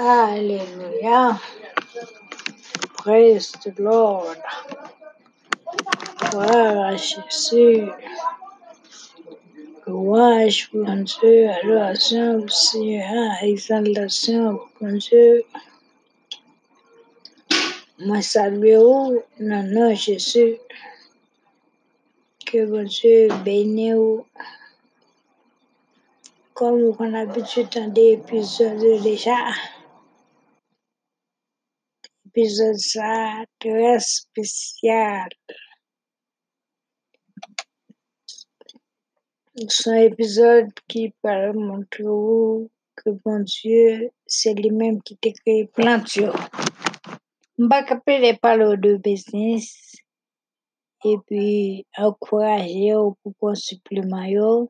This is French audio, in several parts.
Alléluia. Praise the Lord. Gloire à Jésus. Louange mon Dieu, adoration au Seigneur, exaltation mon Dieu. Moi dans le nom de Jésus. Que mon Dieu bénisse. Comme on a l'habitude des épisodes déjà. Épisode très spécial. C'est un épisode qui parle montrer vous que bon Dieu, c'est lui-même qui t'a créé plein de choses. On va parler parler de business et puis encourager pour un supplément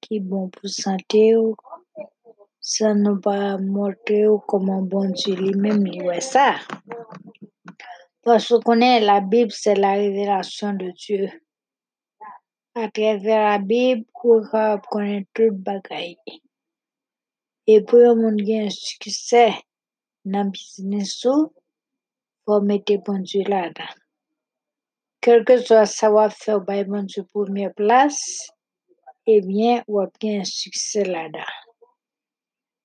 qui est bon pour santé yo. Ça nous va montrer comment bon Dieu lui-même lui voit ça parce qu'on est la Bible c'est la révélation de Dieu. À travers la Bible on va connaître toute bagaille. Et pour un monde qui a un succès dans le business ou, faut mettre bon Dieu là-dedans. Quel que soit savoir-faire bon Dieu première place. Eh bien ou bien un succès là-dedans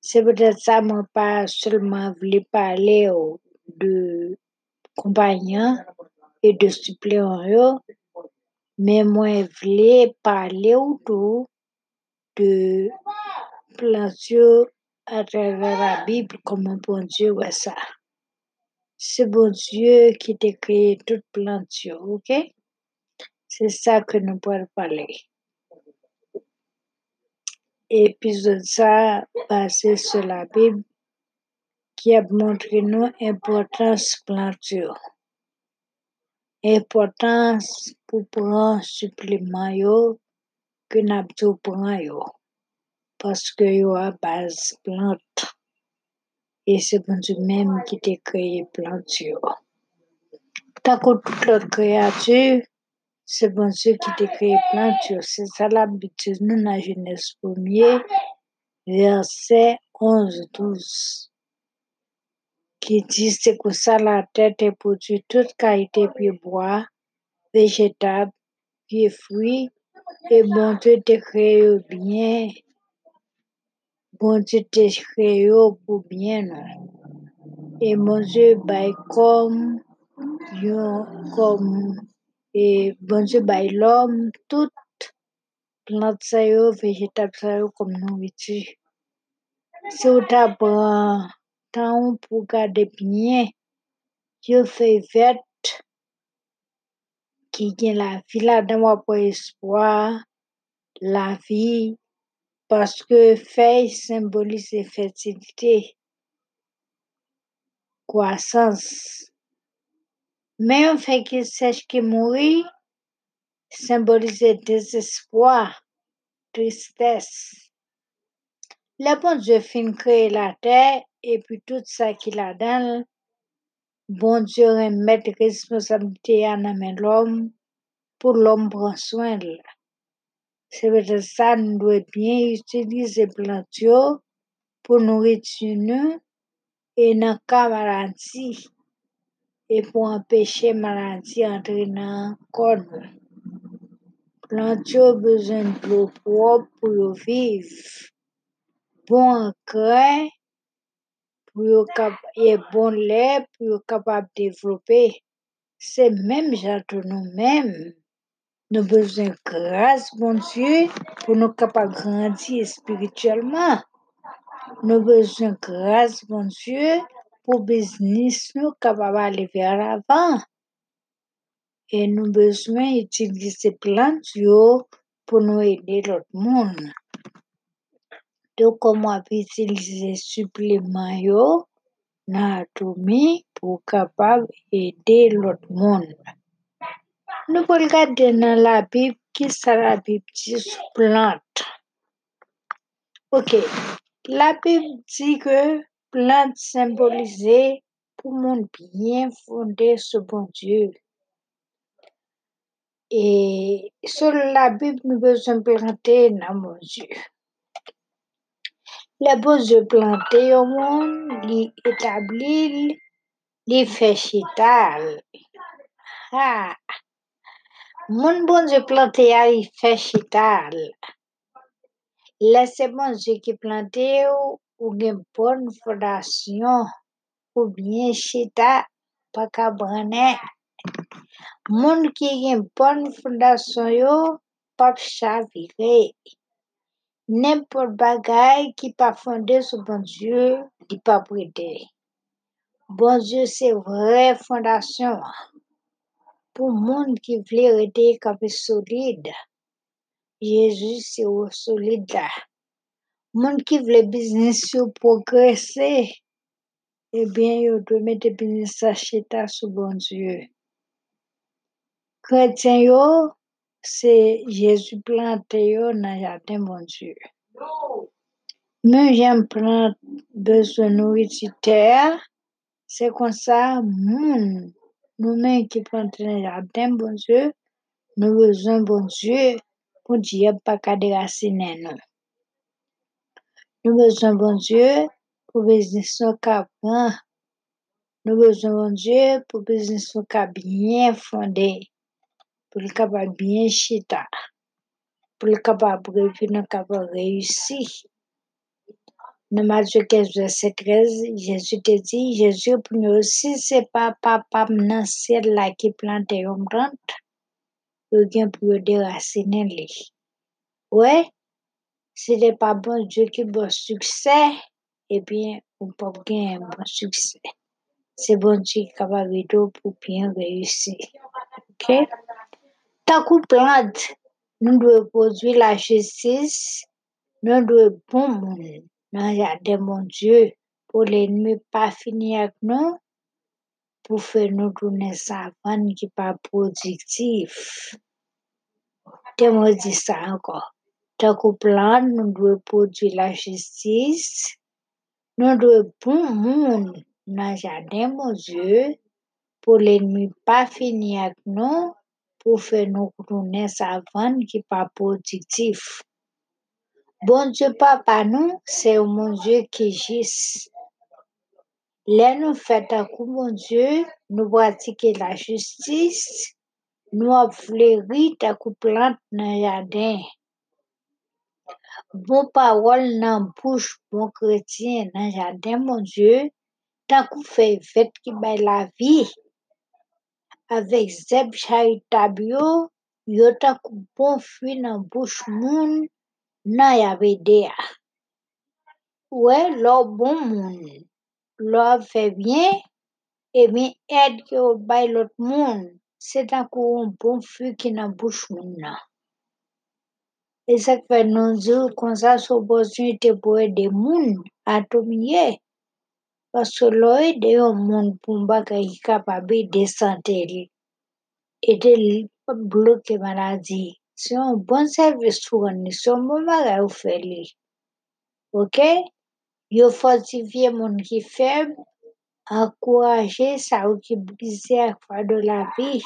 c'est peut-être ça moi pas seulement voulu parler de compagnons et de suppléants mais moi voulais parler autour de Dieu à travers la Bible comment bon Dieu voit ça. C'est bon Dieu qui t'a créé toute plan Dieu ok? C'est ça que nous pourrons parler épisode ça basé sur la Bible qui a montré nous importance plan Dieu importance pour prendre supplément que prendre yo. Parce que yo a base plante. Et c'est bon Dieu même qui t'a créé tant que toute l'autre créature? C'est bon Dieu qui t'a créé yo c'est ça l'habitude. Nous dans Genèse 1er verset 11 12 qui dit c'est que ça la terre te produit toute qualité puis bois végétable puis fruits et bon Dieu te créé bien. Bon Dieu te créé pour bien. Et mon Dieu bail comme comme et bon Dieu bail l'homme toute plante ça yo végétable ça yo comme nourriture si on t'apprend temps pour garder bien yo fait verte qui gagne la vie. Là-dedans pour espoir la vie parce que feuille symbolise fertilité croissance mais un fait qui sèche qui mourit symbolise désespoir tristesse le bon Dieu fin créer la terre et puis tout ça qu'il a dans bon Dieu remettre responsabilité à l'homme pour l'homme prendre soin. C'est peut-être ça nous devons bien utiliser plante yo pour nourriture et cas maladie et pour empêcher maladie entrer dans le corps nous. Plante yo besoin de l'eau propre pour vivre. Bon engrais pour et bon lait pour capable de développer. C'est même genre nous-mêmes. Nous avons besoin de grâce, bon Dieu, pour nous capables de grandir spirituellement. Nous avons besoin de grâce, bon Dieu, business nous capable d'aller vers l'avant. Et nous besoin d'utiliser plantes pour nous aider l'autre monde. Donc, comment utiliser supplément yo dans pour capable aider l'autre monde. Nous pouvons regarder dans la Bible qui ça la Bible plante. Ok, la Bible dit que plante symbolisée pour monde bien fondé sur bon Dieu. Et sur la Bible, nous besoin planter dans mon Dieu. Le bon Dieu planté au monde, li établi, li fait chital. Ah, mon bon Dieu planté il fait chital. Laissez bon Dieu qui planté ou, ou une bonne fondation, ou bien chita, qu'à branner. Moun qui a une bonne fondation yo, pas chavirer. N'importe bagaille qui pas fondé sur bon Dieu, il pas prêter. Bon Dieu, c'est vraie fondation. Pour monde qui veut rester comme solide, Jésus, c'est au solide là. Monde qui veut business progresser, eh bien, yo doit mettre business à chita sur bon Dieu. Chrétien c'est Jésus planté dans jardin bon Dieu. Moi, j'aime prendre besoin de nourriture. C'est comme ça, moun, nous-mêmes qui plantons dans le jardin, bon Dieu, nous besoin bon Dieu pour Dieu pas qu'à déraciner nous. Nous besoin bon Dieu pour business nous qu'à prendre. Nous besoin bon Dieu pour business nous qu'à bien fondé, pour le capable bien chita, pour le capable revenir capable réussir. Dans Matthieu 15, verset 13, Jésus te dit, Jésus pour nous aussi, c'est pas papa dans le ciel là qui plante une plante, il vient pour le déraciner lui. Ouais, c'était pas bon Dieu qui bon succès, eh bien, on peut gagner un bon succès. C'est bon Dieu qui est capable de pour bien réussir. OK? Tant qu'on plante, nous devons produire la justice, nous devons bon monde dans mon Dieu pour l'ennemi pas finir avec nous, pour faire nous tourner savane qui pas productif. Te moi dis ça encore? Nous devons produire la justice, nous devons bon monde dans jardin mon Dieu pour l'ennemi pas finir avec nous, pour faire nous tourner savane qui pas productif. Bon Dieu, papa, nous, c'est mon Dieu qui gisse. Là, nous faisons un coup, mon Dieu, nous pratiquons la justice, nous avons fleuri ta coup plante dans jardin. Bon parole dans bouche, bon chrétien dans le jardin, mon Dieu, tant qu'on fait fête qui baille la vie. Avec zeb charitable yo, yo tant qu'on bon fruit dans bouche moun, nan y avait des. Ouais, l'or bon monde. L'or fait bien, et bien aide que bail l'autre monde. C'est coup un bon fruit qui dans bouche moun nan. Et ça fait nous dire comme ça, so opportunité pour aider moun à tomber. Parce que l'or aide un monde pour bagay qui capable de santé et de bloquer maladie. C'est un bon service pour nous, c'est un bon ou fait li. OK? Yo fortifier moun qui faible, encourager ça ou qui brisé à fois de la vie.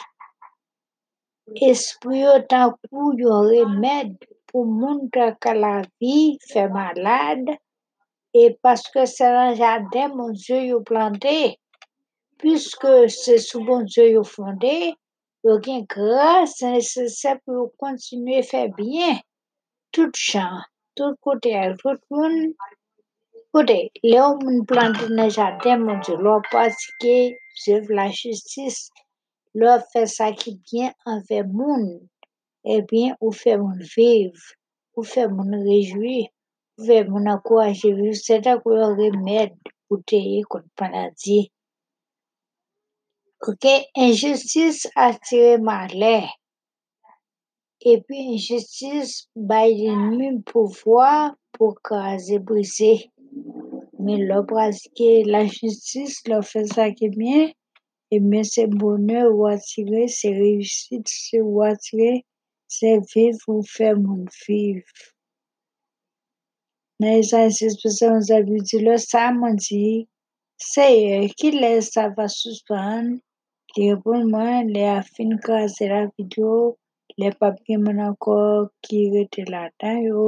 Esprit autant coup yo remède pour moun que la vie fait malade. Et parce que c'est un jardin mon Dieu yo planté. Puisque c'est sous bon Dieu yo fondé yo gen grâce nécessaire pour continuer à faire bien. Tout champ tout côté tout Écoutez, là où moun plante dans le jardin, mon Dieu, leur pratiquer, la justice, leur faire ça qui est bien envers moun, eh bien, ou fait moun vivre, ou fait moun réjouir, ou fait moun encourager vivre, c'est un coup un remède pour te contre maladie. OK? Injustice attire malheur. Et puis, injustice, bail l'ennemi pouvoir pour craser, briser. Mais la justice, leur faire ça qui est bien, et bien c'est bonheur ou attirer, c'est réussite, c'est ou attirer, Se viv ou fe moun viv. Nan Jean 6.5, moun zabi di lo sa moun di, Seye, ki le sa va suspan, li repouman, le afin ka se la video, le papye moun anko ki rete la tan yo,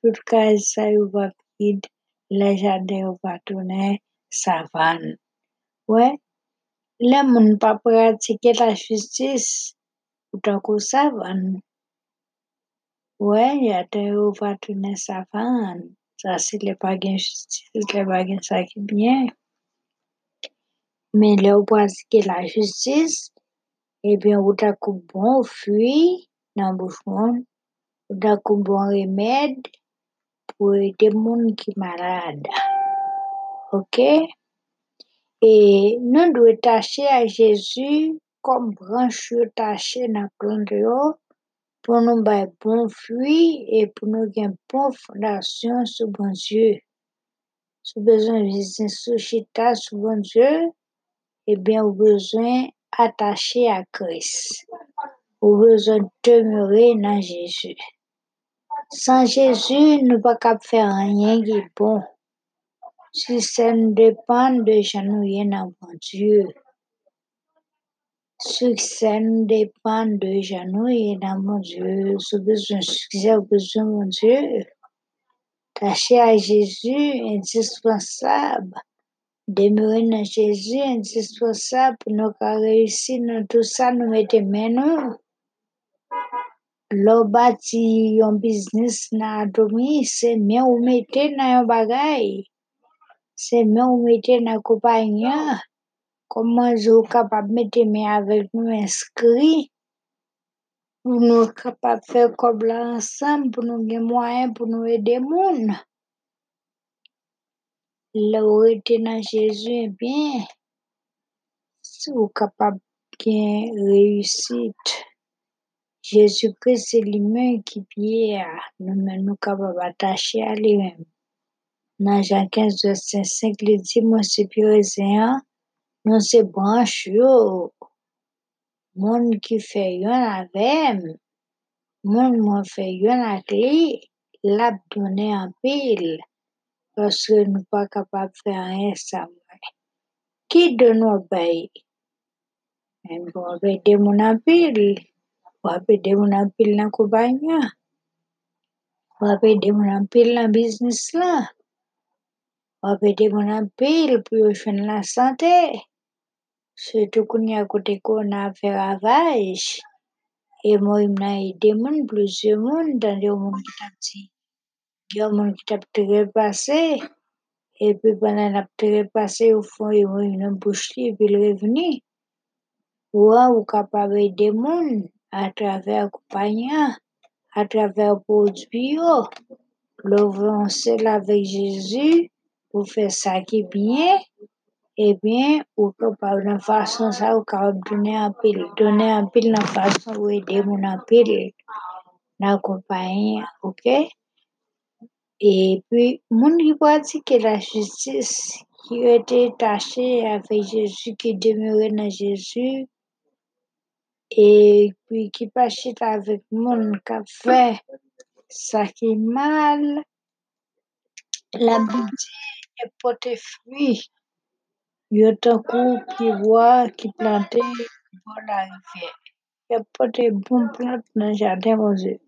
tout ka e sa yo va pid, le jade yo va toune savan. Ouè, ouais. le moun pa pratike la justis, savane. Ouais, jardin ou va tourner savane. Le le gain ça qui bien. Mais ou pratiquer la justice, eh bien, monde, ou t'as bon remède, pour aider monde qui malade. Ok? Et nous devons tâcher à Jésus comme branche tâcher dans plante pour nous avoir bon fruit et pour nous une bonne fondation sur bon Dieu. Si vous besoin de visiter sur chita sur bon Dieu, eh bien, vous besoin attaché à Christ. Vous besoin demeurer dans Jésus. Sans Jésus, nous ne pouvons pas faire rien qui est bon. Si ça ne dépend de genouiller dans bon Dieu. Succès ne dépend de genouiller dans mon Dieu. Si besoin de succès, vous besoin mon Dieu. Tâcher à Jésus, indispensable. Demeurer dans Jésus, indispensable pour nous réussir dans tout ça, nous mettons maintenant. Lo bâti un business na domi, c'est mieux ou mettez dans un bagay. C'est mieux ou mettez dans compagnie. Comment je suis capable de mettre mes avec nous inscrits pour nous capable de faire comme là ensemble, pour nous avoir moyens pour nous aider monde? Là où était dans Jésus, eh bien, si vous capable de réussite. Jésus-Christ, c'est lui-même qui pierre, nous nous capables d'attacher à lui-même. Dans Jean 15, verset 5, il dit, moi, c'est c'est branche, yo. Monde qui fait yon avec, monde moi fait yon avec lui, l'a donné en pile, parce que nous pas capable de faire rien sans Qui donne obéir? On va aider mon en pile. On va aider mon en pile dans compagnie. On va aider mon en pile dans business là. On va aider mon en pile pour faire la santé. Surtout qu'on y a côté qu'on a fait ravage. Et moi, il m'a aidé mon plusieurs monde dans le monde qui t'a dit. Il y a un monde qui t'a trépassé. Et puis pendant la trépassé au fond, et revenu. Ouais, ou capable d'aider monde à travers compagnie, à travers produits. L'ouvrir avec Jésus pour faire ça qui est bien. Eh bien, ou capable de façon ça, ou capable donner un pile, donner un pile de façon où aider mon pile dans la compagnie, ok? Et puis, mon qui pratique la justice, qui été taché avec Jésus, qui demeurait dans Jésus, et puis qui passe avec mon qui a fait ça qui est mal, la beauté est porter fruit. Il y a un coup qui voit, qui planté pour la rivière. Il y a pas de bonnes plantes dans le jardin, mon Dieu.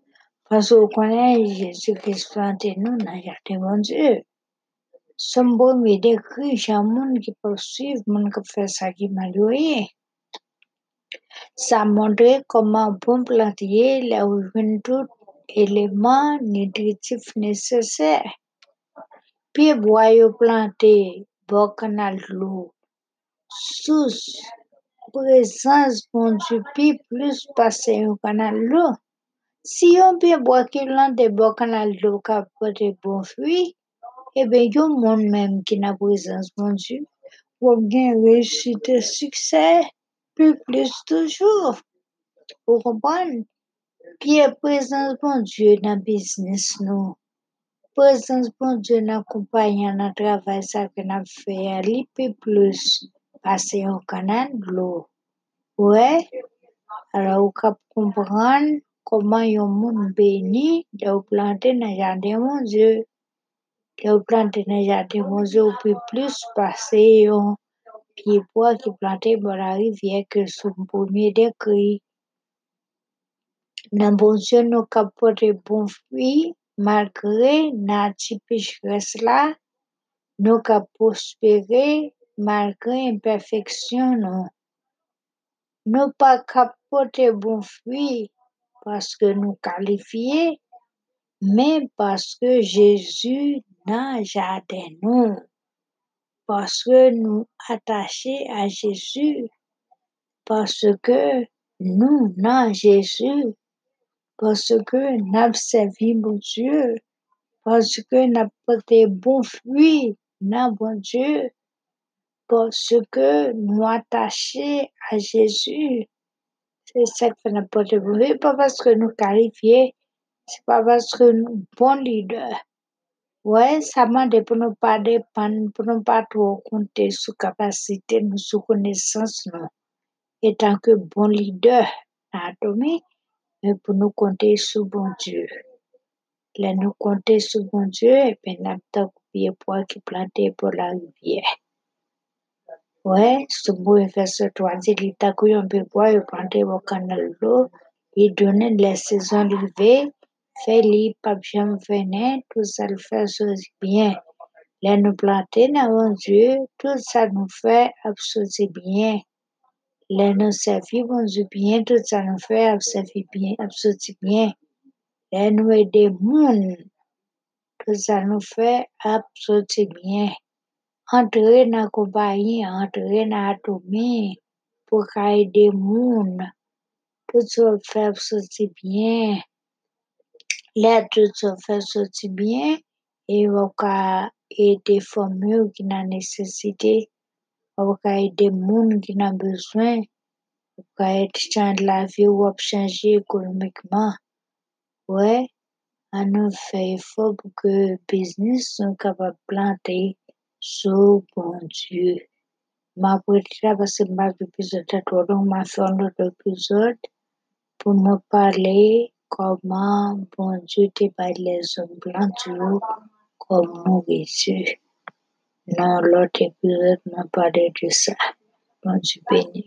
Parce qu'on connaît Jésus-Christ planté nous dans le jardin, mon Dieu. Bon me décrit, j'ai un monde qui peut suivre, monde qui fait ça qui m'a doué. Ça montre comment bon plantier, là où vient tout élément nutritif nécessaire. Puis bois planté, bon canal de l'eau, sous présence bon Dieu, puis plus passer au canal l'eau. Si on peut boire qui l'ont des bon canal de l'eau qui apporte bon fruit, eh bien, y a un monde même qui n'a présence bon Dieu, pour bien réussite et succès, plus plus toujours. Vous comprenez? Puis présence bon Dieu dans business, nous. Présence bon Dieu dans compagnie, dans travail, ça que nous fait, plus plus passer au canal de l'eau. Ouais? Alors, vous pouvez comprendre comment un monde béni de planter dans le jardin, mon Dieu. De planter dans le jardin, mon Dieu, vous pouvez plus passer un pied bois qui planté dans la rivière que son premier décrit. Dans bon Dieu, nous capoter bon fruit, malgré notre pécheresse là, nous ka prospérer malgré imperfection. Nous pas capoter bon fruit parce que nous qualifiés, mais parce que Jésus n'a jardin nous, parce que nous attachés à Jésus, parce que nous n'a Jésus, parce que nous servi mon Dieu, parce que nous porté bon fruit dans bon Dieu, parce que nous attachés à Jésus. C'est ça que nous porté bon fruit, pas parce que nous qualifiés, c'est pas parce que nous bon leader. Ouais, ça m'a dit pour nous pas dépendre, pour nous pas trop compter sur capacité, nous sur connaissance, non. Étant que bon leader, anatomie, mais pour nous compter sur bon Dieu. Là, nous compter sur bon Dieu, et puis nous avons poids qui planté pour la rivière. Ouais, ce beau verset 3 dit, l'État que yon peut boire, yon planté au canal d'eau, il donne les saisons d'hiver, fait li pas jamais venir, tout ça le fait bien. Là, nous planter dans Dieu, tout ça nous fait absolument bien. Là, nous servir bon Dieu bien, tout ça nous fait absolument bien, absolument bien. Là, nous aider tout ça nous fait absolument bien. Entrer dans la compagnie, entrer dans l'anatomie, pour aider moun, tout ça fait absolument bien. Là, tout ça fait absolument bien, et aider famille qui n'a nécessité, on va aider moun qui n'a besoin, de la vie ou changer économiquement. Ouais, on fait effort pour business soit capable planter sou bon Diyo. Ma pou travase ma epizod a to, donc ma fait un autre épisode pour me parler comment bon Dieu débat les hommes blancs du haut comme nous vêtus. Dans l'autre épisode, m'a parlé de ça. Bon Dieu béni.